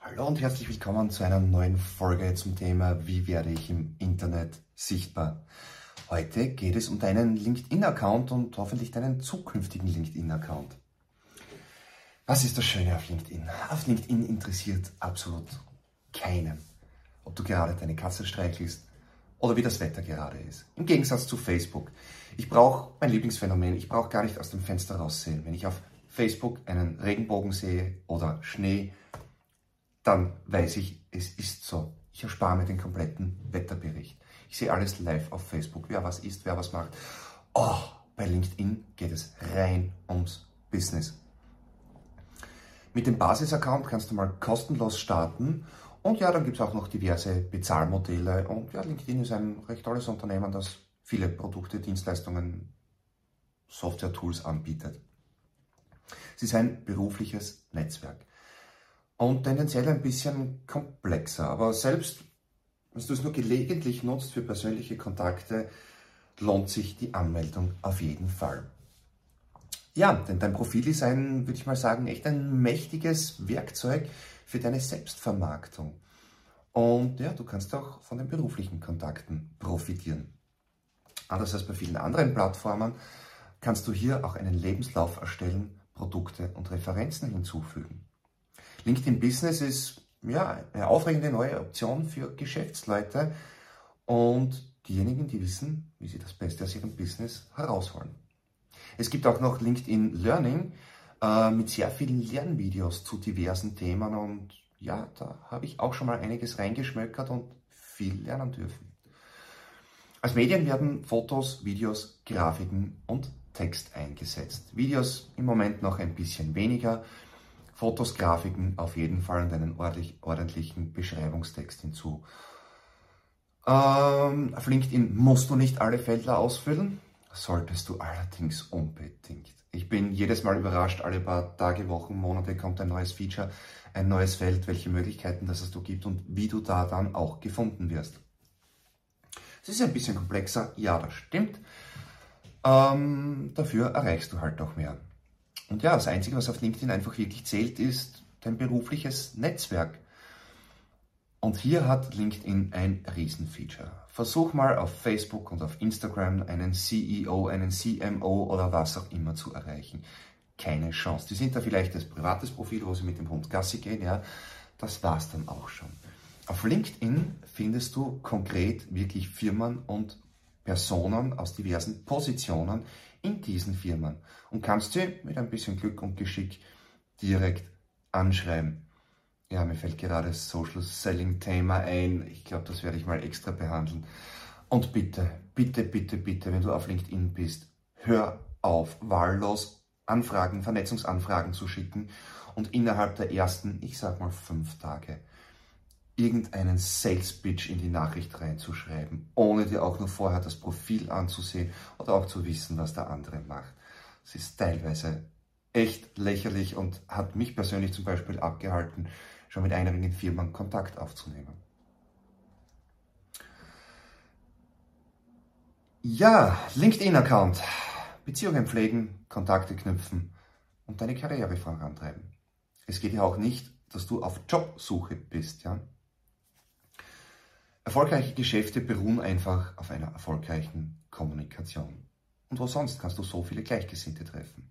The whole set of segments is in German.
Hallo und herzlich willkommen zu einer neuen Folge zum Thema Wie werde ich im Internet sichtbar? Heute geht es um deinen LinkedIn-Account und hoffentlich deinen zukünftigen LinkedIn-Account. Was ist das Schöne auf LinkedIn? Auf LinkedIn interessiert absolut keinen, ob du gerade deine Katze streichelst oder wie das Wetter gerade ist. Im Gegensatz zu Facebook. Ich brauche mein Lieblingsphänomen, ich brauche gar nicht aus dem Fenster raussehen. Wenn ich auf Facebook einen Regenbogen sehe oder Schnee, dann weiß ich, es ist so. Ich erspare mir den kompletten Wetterbericht. Ich sehe alles live auf Facebook, wer was isst, wer was macht. Oh, bei LinkedIn geht es rein ums Business. Mit dem Basis-Account kannst du mal kostenlos starten und ja, dann gibt es auch noch diverse Bezahlmodelle und ja, LinkedIn ist ein recht tolles Unternehmen, das viele Produkte, Dienstleistungen, Software-Tools anbietet. Es ist ein berufliches Netzwerk und tendenziell ein bisschen komplexer. Aber selbst wenn du es nur gelegentlich nutzt für persönliche Kontakte, lohnt sich die Anmeldung auf jeden Fall. Ja, denn dein Profil ist ein, würde ich mal sagen, echt ein mächtiges Werkzeug für deine Selbstvermarktung. Und ja, du kannst auch von den beruflichen Kontakten profitieren. Anders als bei vielen anderen Plattformen kannst du hier auch einen Lebenslauf erstellen, Produkte und Referenzen hinzufügen. LinkedIn Business ist ja, eine aufregende neue Option für Geschäftsleute und diejenigen, die wissen, wie sie das Beste aus ihrem Business herausholen. Es gibt auch noch LinkedIn Learning äh, mit sehr vielen Lernvideos zu diversen Themen und ja, da habe ich auch schon mal einiges reingeschmökert und viel lernen dürfen. Als Medien werden Fotos, Videos, Grafiken und Text eingesetzt. Videos im Moment noch ein bisschen weniger. Fotos, Grafiken auf jeden Fall und einen ordentlichen Beschreibungstext hinzu. Ähm, auf LinkedIn musst du nicht alle Felder ausfüllen, solltest du allerdings unbedingt. Ich bin jedes Mal überrascht, alle paar Tage, Wochen, Monate kommt ein neues Feature, ein neues Feld, welche Möglichkeiten das es du gibt und wie du da dann auch gefunden wirst. Es ist ein bisschen komplexer, ja, das stimmt. Ähm, dafür erreichst du halt auch mehr. Und ja, das Einzige, was auf LinkedIn einfach wirklich zählt, ist dein berufliches Netzwerk. Und hier hat LinkedIn ein Riesenfeature. Versuch mal auf Facebook und auf Instagram einen CEO, einen CMO oder was auch immer zu erreichen. Keine Chance. Die sind da vielleicht als privates Profil, wo sie mit dem Hund Gassi gehen, ja. Das war's dann auch schon. Auf LinkedIn findest du konkret wirklich Firmen und Personen aus diversen Positionen in diesen Firmen und kannst sie mit ein bisschen Glück und Geschick direkt anschreiben. Ja, mir fällt gerade das Social Selling Thema ein. Ich glaube, das werde ich mal extra behandeln. Und bitte, bitte, bitte, bitte, wenn du auf LinkedIn bist, hör auf, wahllos Anfragen, Vernetzungsanfragen zu schicken und innerhalb der ersten, ich sag mal fünf Tage, irgendeinen Sales Pitch in die Nachricht reinzuschreiben, ohne dir auch nur vorher das Profil anzusehen oder auch zu wissen, was der andere macht. Es ist teilweise echt lächerlich und hat mich persönlich zum Beispiel abgehalten, schon mit einigen Firmen Kontakt aufzunehmen. Ja, LinkedIn-Account. Beziehungen pflegen, Kontakte knüpfen und deine Karriere vorantreiben. Es geht ja auch nicht, dass du auf Jobsuche bist, ja. Erfolgreiche Geschäfte beruhen einfach auf einer erfolgreichen Kommunikation. Und wo sonst kannst du so viele Gleichgesinnte treffen?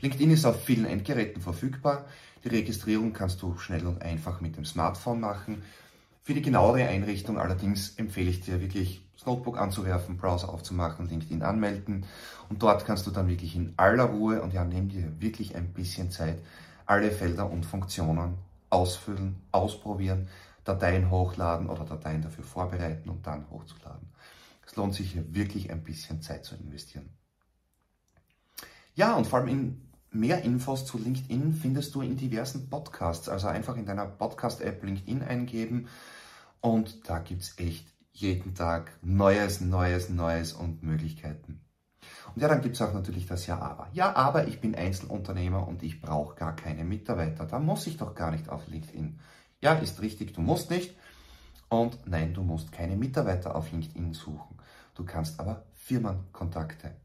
LinkedIn ist auf vielen Endgeräten verfügbar. Die Registrierung kannst du schnell und einfach mit dem Smartphone machen. Für die genauere Einrichtung allerdings empfehle ich dir wirklich das Notebook anzuwerfen, Browser aufzumachen, LinkedIn anmelden und dort kannst du dann wirklich in aller Ruhe und ja, nimm dir wirklich ein bisschen Zeit, alle Felder und Funktionen ausfüllen, ausprobieren Dateien hochladen oder Dateien dafür vorbereiten und dann hochzuladen. Es lohnt sich hier wirklich ein bisschen Zeit zu investieren. Ja, und vor allem in mehr Infos zu LinkedIn findest du in diversen Podcasts. Also einfach in deiner Podcast-App LinkedIn eingeben und da gibt es echt jeden Tag Neues, Neues, Neues und Möglichkeiten. Und ja, dann gibt es auch natürlich das Ja, aber. Ja, aber ich bin Einzelunternehmer und ich brauche gar keine Mitarbeiter. Da muss ich doch gar nicht auf LinkedIn. Ja, ist richtig, du musst nicht. Und nein, du musst keine Mitarbeiter auf LinkedIn suchen. Du kannst aber Firmenkontakte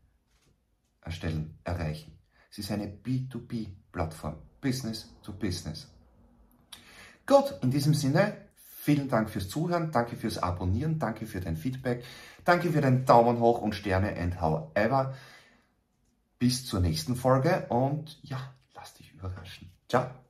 erstellen, erreichen. Es ist eine B2B-Plattform, Business to Business. Gut, in diesem Sinne, vielen Dank fürs Zuhören, danke fürs Abonnieren, danke für dein Feedback, danke für den Daumen hoch und Sterne and however. Bis zur nächsten Folge und ja, lass dich überraschen. Ciao.